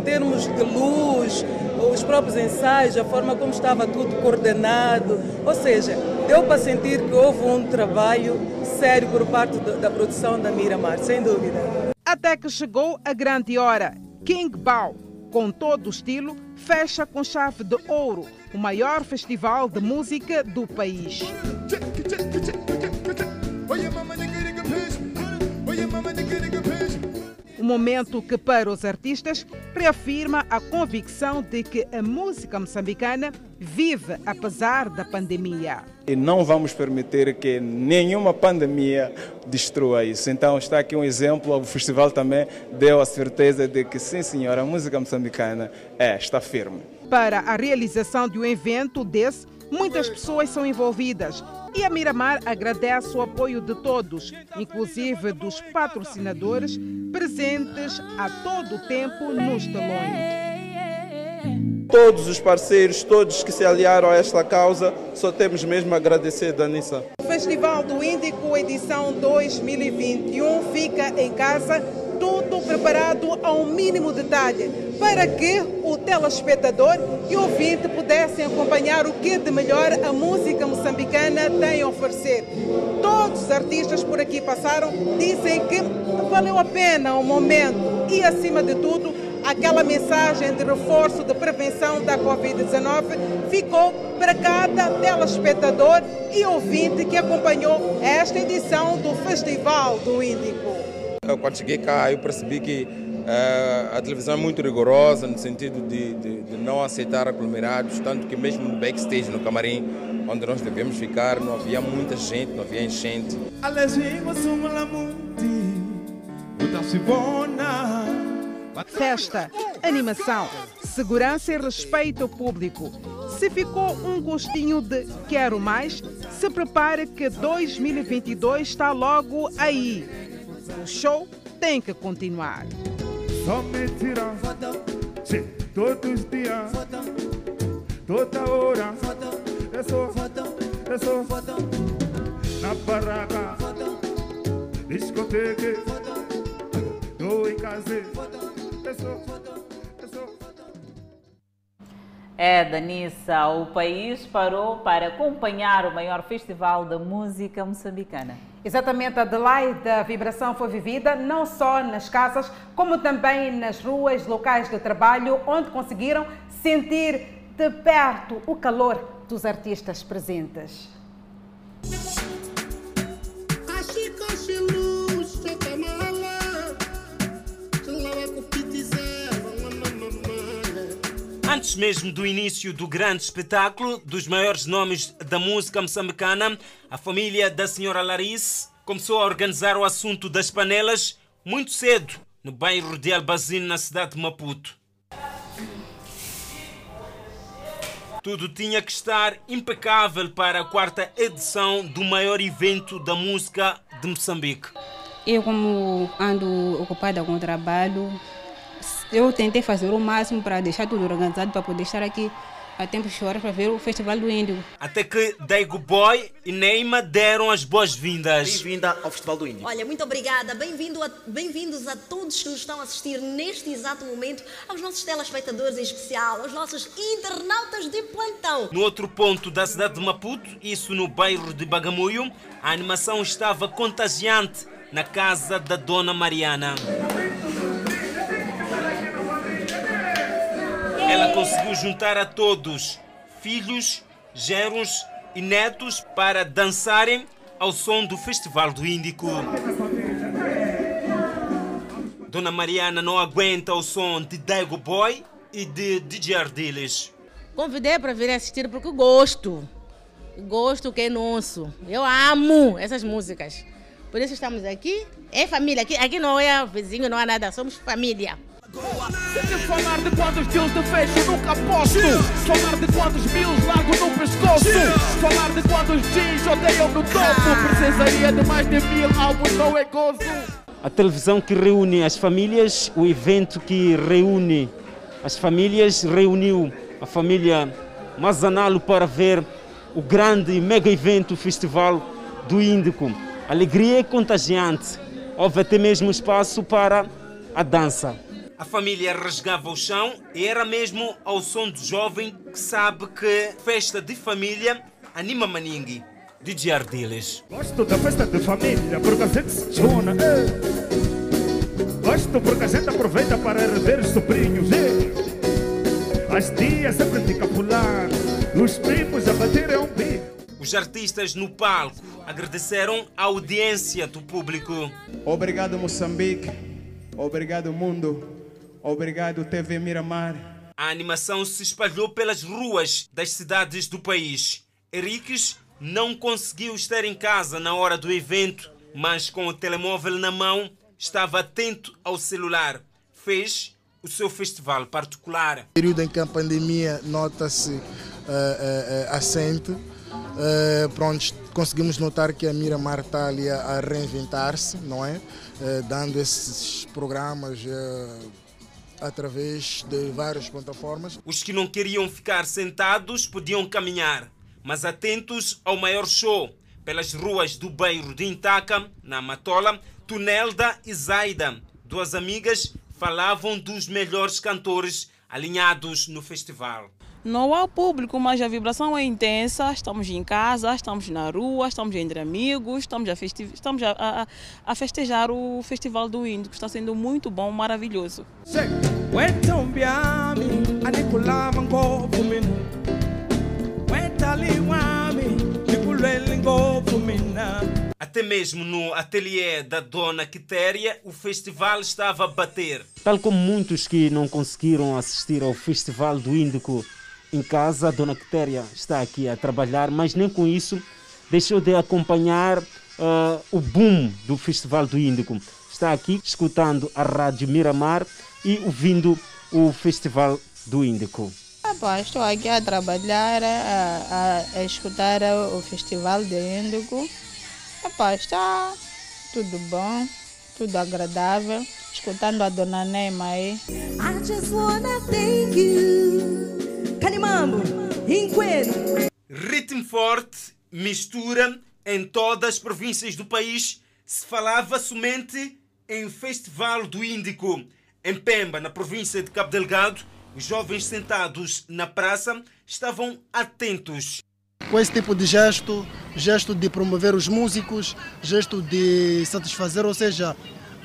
Em termos de luz, os próprios ensaios, a forma como estava tudo coordenado, ou seja, deu para sentir que houve um trabalho sério por parte da produção da Miramar, sem dúvida. Até que chegou a grande hora. King Bao, com todo o estilo, fecha com chave de ouro o maior festival de música do país. Um momento que, para os artistas, reafirma a convicção de que a música moçambicana vive apesar da pandemia. E não vamos permitir que nenhuma pandemia destrua isso. Então está aqui um exemplo, o festival também deu a certeza de que sim senhora, a música moçambicana é, está firme. Para a realização de um evento desse, muitas pessoas são envolvidas e a Miramar agradece o apoio de todos, inclusive dos patrocinadores presentes a todo o tempo nos telões. Todos os parceiros, todos que se aliaram a esta causa, só temos mesmo a agradecer, Danissa. O Festival do Índico, edição 2021, fica em casa tudo preparado ao mínimo detalhe para que o telespectador e o ouvinte pudessem acompanhar o que de melhor a música moçambicana tem a oferecer. Todos os artistas por aqui passaram, dizem que valeu a pena o momento e, acima de tudo, aquela mensagem de reforço de prevenção da Covid-19 ficou para cada telespectador e ouvinte que acompanhou esta edição do Festival do Índico. Quando cheguei cá, eu percebi que uh, a televisão é muito rigorosa no sentido de, de, de, não aceitar aglomerados, tanto que mesmo no backstage, no camarim, onde nós devemos ficar, não havia muita gente, não havia enchente. Festa, animação, segurança e respeito ao público. Se ficou um gostinho de quero mais, se prepare que 2022 está logo aí. O show tem que continuar. Só me tira. Sim, todos os dias. Toda hora. Eu sou Eu sou Na barraca. Discoteca Tô em casa. Eu sou É, Danissa, o país parou para acompanhar o maior festival da música moçambicana. Exatamente, a Adelaide, a vibração foi vivida não só nas casas, como também nas ruas, locais de trabalho, onde conseguiram sentir de perto o calor dos artistas presentes. Antes mesmo do início do grande espetáculo dos maiores nomes da música moçambicana, a família da senhora Larice começou a organizar o assunto das panelas muito cedo, no bairro de Albazine, na cidade de Maputo. Tudo tinha que estar impecável para a quarta edição do maior evento da música de Moçambique. Eu, como ando ocupada com o trabalho, eu tentei fazer o máximo para deixar tudo organizado para poder estar aqui a tempo de horas para ver o Festival do Índio. Até que Daigo Boy e Neima deram as boas-vindas. Bem-vinda ao Festival do Índio. Olha, muito obrigada. Bem-vindo a, bem-vindos a todos que nos estão a assistir neste exato momento, aos nossos telespectadores em especial, aos nossos internautas de plantão. No outro ponto da cidade de Maputo, isso no bairro de Bagamoio, a animação estava contagiante na casa da Dona Mariana. Ela conseguiu juntar a todos, filhos, genros e netos, para dançarem ao som do Festival do Índico. Dona Mariana não aguenta o som de Daigo Boy e de DJ Ardiles. Convidei para vir assistir porque gosto. Gosto que é nosso. Eu amo essas músicas. Por isso estamos aqui. É família. Aqui, aqui não é vizinho, não há nada. Somos família. Se te falar de quantos deals de fecho nunca posto Falar de quantos mil largo no pescoço. Falar de quantos jeans odeiam no topo. Precisaria de mais de mil álbuns, não é gozo A televisão que reúne as famílias, o evento que reúne as famílias, reuniu a família Mazanalo para ver o grande mega evento, o Festival do Índico. Alegria é contagiante. Houve até mesmo espaço para a dança. A família rasgava o chão e era mesmo ao som do jovem que sabe que festa de família anima maningue. DJ Ardiles. Gosto da festa de família porque a gente se chona. Gosto porque a gente aproveita para rever os sobrinhos. As tias sempre ficam pular, os primos a baterem um bico. Os artistas no palco agradeceram a audiência do público. Obrigado, Moçambique. Obrigado, mundo. Obrigado, TV Miramar. A animação se espalhou pelas ruas das cidades do país. Henriques não conseguiu estar em casa na hora do evento, mas com o telemóvel na mão, estava atento ao celular. Fez o seu festival particular. No período em que a pandemia nota-se uh, uh, uh, assente, uh, pronto, conseguimos notar que a Miramar está ali a, a reinventar-se, não é? dando esses programas através de várias plataformas. Os que não queriam ficar sentados podiam caminhar, mas atentos ao maior show pelas ruas do bairro de Intaca, na Matola, Tunelda e Zaida. Duas amigas falavam dos melhores cantores alinhados no festival. Não há público, mas a vibração é intensa. Estamos em casa, estamos na rua, estamos entre amigos, estamos a, festi estamos a, a, a festejar o Festival do Índio, que está sendo muito bom, maravilhoso. Até mesmo no ateliê da Dona Quitéria, o festival estava a bater. Tal como muitos que não conseguiram assistir ao Festival do Índico em casa, a Dona Quitéria está aqui a trabalhar, mas nem com isso deixou de acompanhar uh, o boom do Festival do Índico. Está aqui escutando a Rádio Miramar e ouvindo o Festival do Índico. Epá, estou aqui a trabalhar, a, a, a escutar o Festival de Índico. Epá, está tudo bom, tudo agradável. Escutando a Dona Neima aí. I just wanna thank you. Canimambo, Inqueno. Ritmo forte, mistura em todas as províncias do país. Se falava somente em Festival do Índico. Em Pemba, na província de Cabo Delgado, os jovens sentados na praça estavam atentos. Com esse tipo de gesto, gesto de promover os músicos, gesto de satisfazer, ou seja,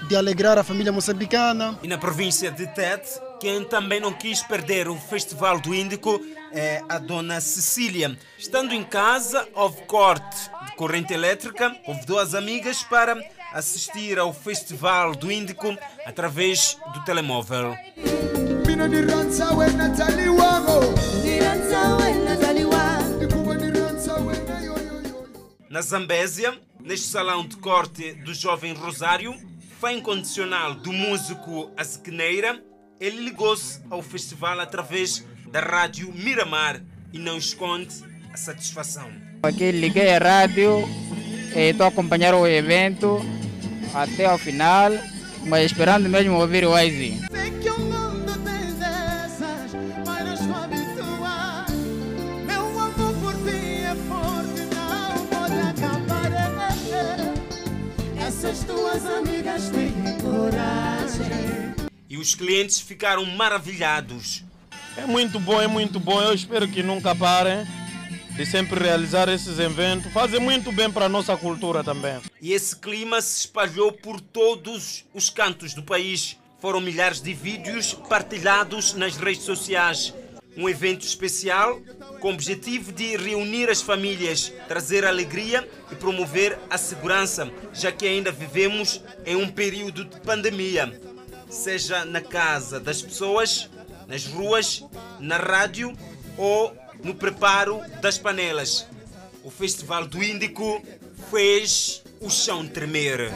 de alegrar a família moçambicana. E na província de Tete, quem também não quis perder o Festival do Índico é a dona Cecília. Estando em casa, houve corte de corrente elétrica, convidou as amigas para assistir ao Festival do Índico através do telemóvel. Na Zambésia, neste salão de corte do jovem Rosário, fã incondicional do músico Asequeneira, ele ligou-se ao festival através da rádio Miramar e não esconde a satisfação. Aqui liguei a rádio, estou a acompanhar o evento até ao final, mas esperando mesmo ouvir o Waze. Essas tuas amigas têm coragem. E os clientes ficaram maravilhados. É muito bom, é muito bom. Eu espero que nunca parem de sempre realizar esses eventos. Fazem muito bem para a nossa cultura também. E esse clima se espalhou por todos os cantos do país. Foram milhares de vídeos partilhados nas redes sociais. Um evento especial com o objetivo de reunir as famílias, trazer alegria e promover a segurança, já que ainda vivemos em um período de pandemia. Seja na casa das pessoas, nas ruas, na rádio ou no preparo das panelas. O Festival do Índico fez o chão tremer.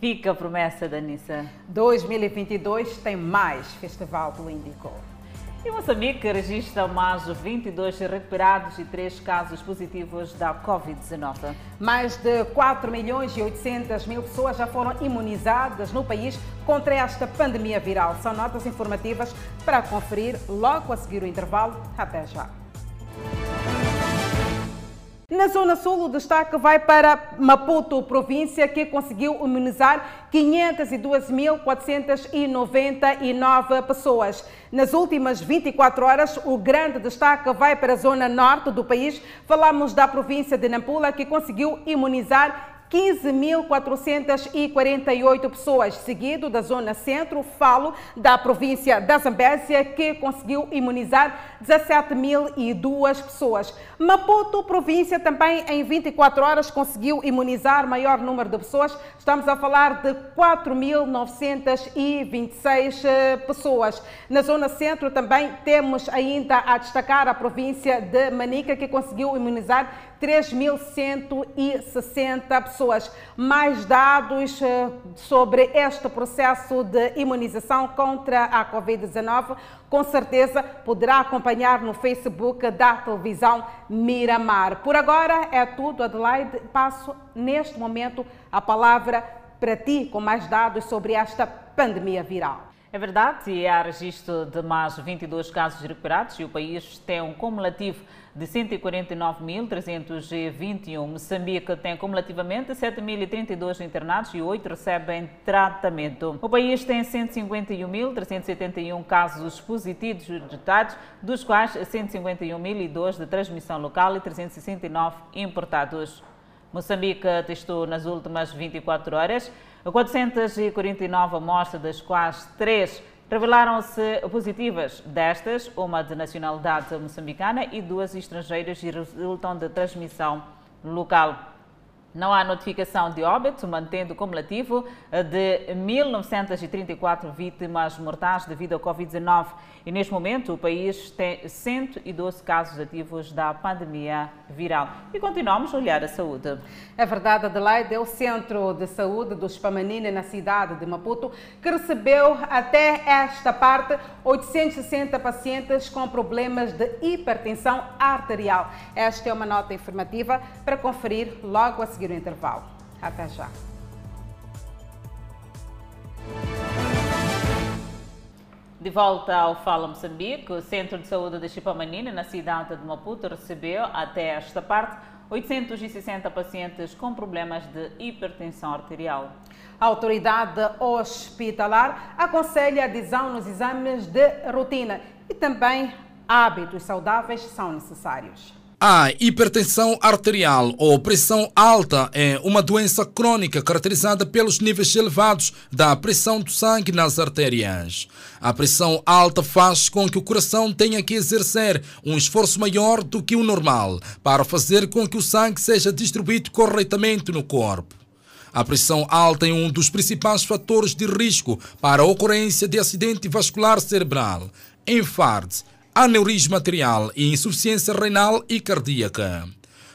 Fica a promessa da Nissa. 2022 tem mais Festival do Índico. E Moçambique registra mais 22 recuperados e 3 casos positivos da Covid-19. Mais de 4 milhões e 800 mil pessoas já foram imunizadas no país contra esta pandemia viral. São notas informativas para conferir logo a seguir o intervalo. Até já. Na Zona Sul, o destaque vai para Maputo, província que conseguiu imunizar 502.499 pessoas. Nas últimas 24 horas, o grande destaque vai para a Zona Norte do país. Falamos da província de Nampula, que conseguiu imunizar 15.448 pessoas, seguido da zona centro, falo da província da Zambésia, que conseguiu imunizar 17.002 pessoas. Maputo, província, também em 24 horas conseguiu imunizar maior número de pessoas. Estamos a falar de 4.926 pessoas. Na zona centro também temos ainda a destacar a província de Manica, que conseguiu imunizar 3.160 pessoas. Mais dados sobre este processo de imunização contra a Covid-19, com certeza poderá acompanhar no Facebook da televisão Miramar. Por agora é tudo, Adelaide. Passo neste momento a palavra para ti com mais dados sobre esta pandemia viral. É verdade, e há registro de mais 22 casos recuperados e o país tem um cumulativo de 149.321. Moçambique tem cumulativamente 7.032 internados e 8 recebem tratamento. O país tem 151.371 casos positivos detectados, dos quais 151.002 de transmissão local e 369 importados. Moçambique testou nas últimas 24 horas 449 amostras, das quais 3 revelaram-se positivas. Destas, uma de nacionalidade moçambicana e duas estrangeiras e resultam de transmissão local. Não há notificação de óbito, mantendo o cumulativo de 1.934 vítimas mortais devido ao Covid-19. E neste momento o país tem 112 casos ativos da pandemia viral. E continuamos a olhar a saúde. É verdade, Adelaide, é o Centro de Saúde do Spamanine, na cidade de Maputo, que recebeu até esta parte 860 pacientes com problemas de hipertensão arterial. Esta é uma nota informativa para conferir logo a seguir o intervalo. Até já. De volta ao Fala Moçambique, o Centro de Saúde de Chipamanina, na cidade de Maputo, recebeu até esta parte 860 pacientes com problemas de hipertensão arterial. A autoridade hospitalar aconselha adesão nos exames de rotina e também hábitos saudáveis são necessários. A hipertensão arterial ou pressão alta é uma doença crônica caracterizada pelos níveis elevados da pressão do sangue nas artérias. A pressão alta faz com que o coração tenha que exercer um esforço maior do que o normal para fazer com que o sangue seja distribuído corretamente no corpo. A pressão alta é um dos principais fatores de risco para a ocorrência de acidente vascular cerebral, infarto, aneurisma arterial e insuficiência renal e cardíaca.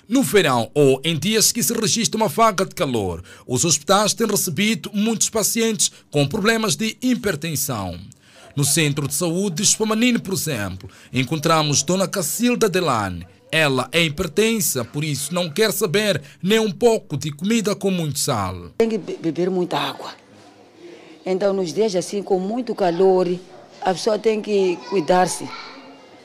No verão ou em dias que se registra uma vaga de calor, os hospitais têm recebido muitos pacientes com problemas de hipertensão. No centro de saúde de Spamanine, por exemplo, encontramos Dona Cacilda Delane. Ela é hipertensa, por isso não quer saber nem um pouco de comida com muito sal. Tem que beber muita água. Então, nos dias assim, com muito calor, a pessoa tem que cuidar-se.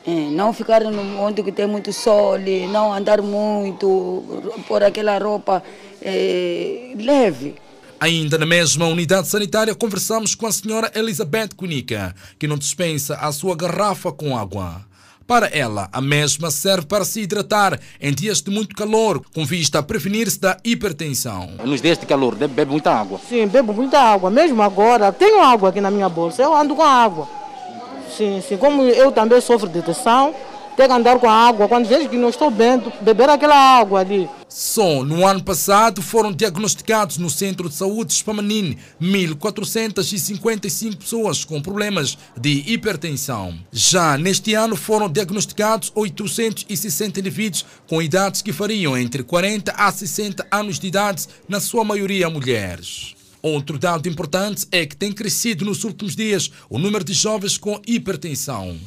É, não ficar onde tem muito sol, não andar muito, pôr aquela roupa é, leve. Ainda na mesma unidade sanitária, conversamos com a senhora Elizabeth Cunica, que não dispensa a sua garrafa com água. Para ela, a mesma serve para se hidratar em dias de muito calor, com vista a prevenir-se da hipertensão. Nos dias de calor, bebe muita água? Sim, bebo muita água. Mesmo agora, tenho água aqui na minha bolsa, eu ando com água. Sim, sim. Como eu também sofro de tensão, tenho que andar com a água. Quando vejo que não estou bem, beber aquela água ali. Só no ano passado foram diagnosticados no Centro de Saúde de Spamanine 1.455 pessoas com problemas de hipertensão. Já neste ano foram diagnosticados 860 indivíduos com idades que variam entre 40 a 60 anos de idade, na sua maioria mulheres. Outro dado importante é que tem crescido nos últimos dias o número de jovens com hipertensão.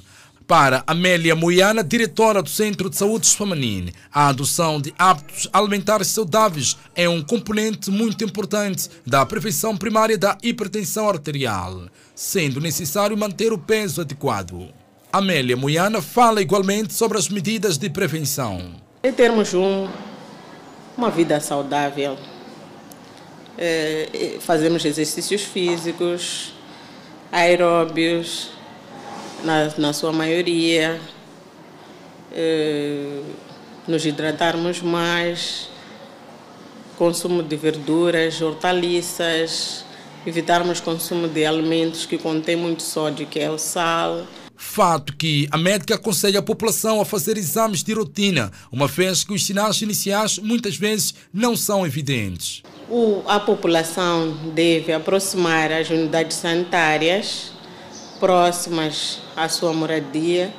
Para Amélia Moiana, diretora do Centro de Saúde Feminine, a adoção de hábitos alimentares saudáveis é um componente muito importante da prevenção primária da hipertensão arterial, sendo necessário manter o peso adequado. Amélia Moiana fala igualmente sobre as medidas de prevenção. Em termos um, uma vida saudável, é, fazemos exercícios físicos, aeróbios, na, na sua maioria, é, nos hidratarmos mais, consumo de verduras, hortaliças, evitarmos consumo de alimentos que contêm muito sódio, que é o sal. Fato que a médica aconselha a população a fazer exames de rotina, uma vez que os sinais iniciais muitas vezes não são evidentes. O, a população deve aproximar as unidades sanitárias próximas à sua moradia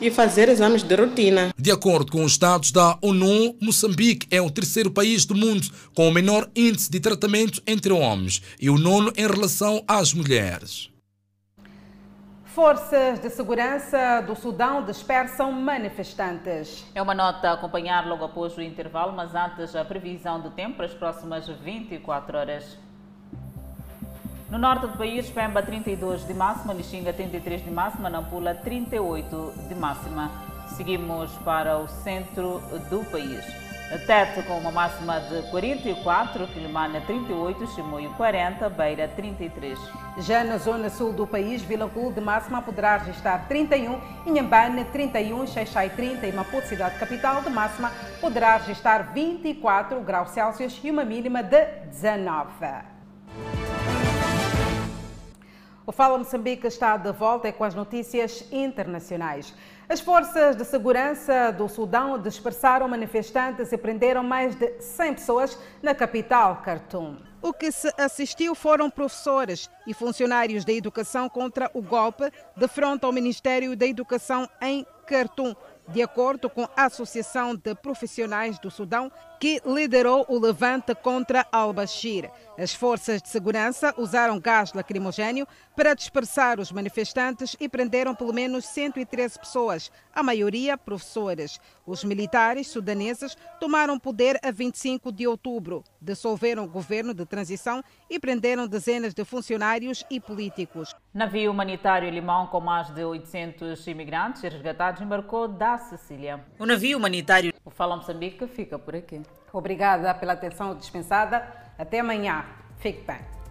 e fazer exames de rotina. De acordo com os dados da ONU, Moçambique é o terceiro país do mundo com o menor índice de tratamento entre homens e o nono em relação às mulheres. Forças de segurança do Sudão dispersam manifestantes. É uma nota a acompanhar logo após o intervalo, mas antes a previsão do tempo para as próximas 24 horas. No norte do país, Pemba 32 de máxima, Lixinga 33 de máxima, Nampula 38 de máxima. Seguimos para o centro do país. Tete com uma máxima de 44, Quilimana 38, Chimoio 40, Beira 33. Já na zona sul do país, Vila Cul de máxima poderá registrar 31, Inhambane 31, Xaixai 30 e Maputo, cidade capital, de máxima poderá registrar 24 graus Celsius e uma mínima de 19. O Fala Moçambique está de volta com as notícias internacionais. As forças de segurança do Sudão dispersaram manifestantes e prenderam mais de 100 pessoas na capital, Khartoum. O que se assistiu foram professores e funcionários da educação contra o golpe de frente ao Ministério da Educação em Khartoum, de acordo com a Associação de Profissionais do Sudão, que liderou o levante contra al-Bashir. As forças de segurança usaram gás lacrimogênio para dispersar os manifestantes e prenderam pelo menos 113 pessoas, a maioria professores. Os militares sudaneses tomaram poder a 25 de outubro, dissolveram o governo de transição e prenderam dezenas de funcionários e políticos. Navio humanitário alemão com mais de 800 imigrantes resgatados embarcou da Sicília. O navio humanitário O Fala Moçambique fica por aqui. Obrigada pela atenção dispensada. Até amanhã. Fique bem.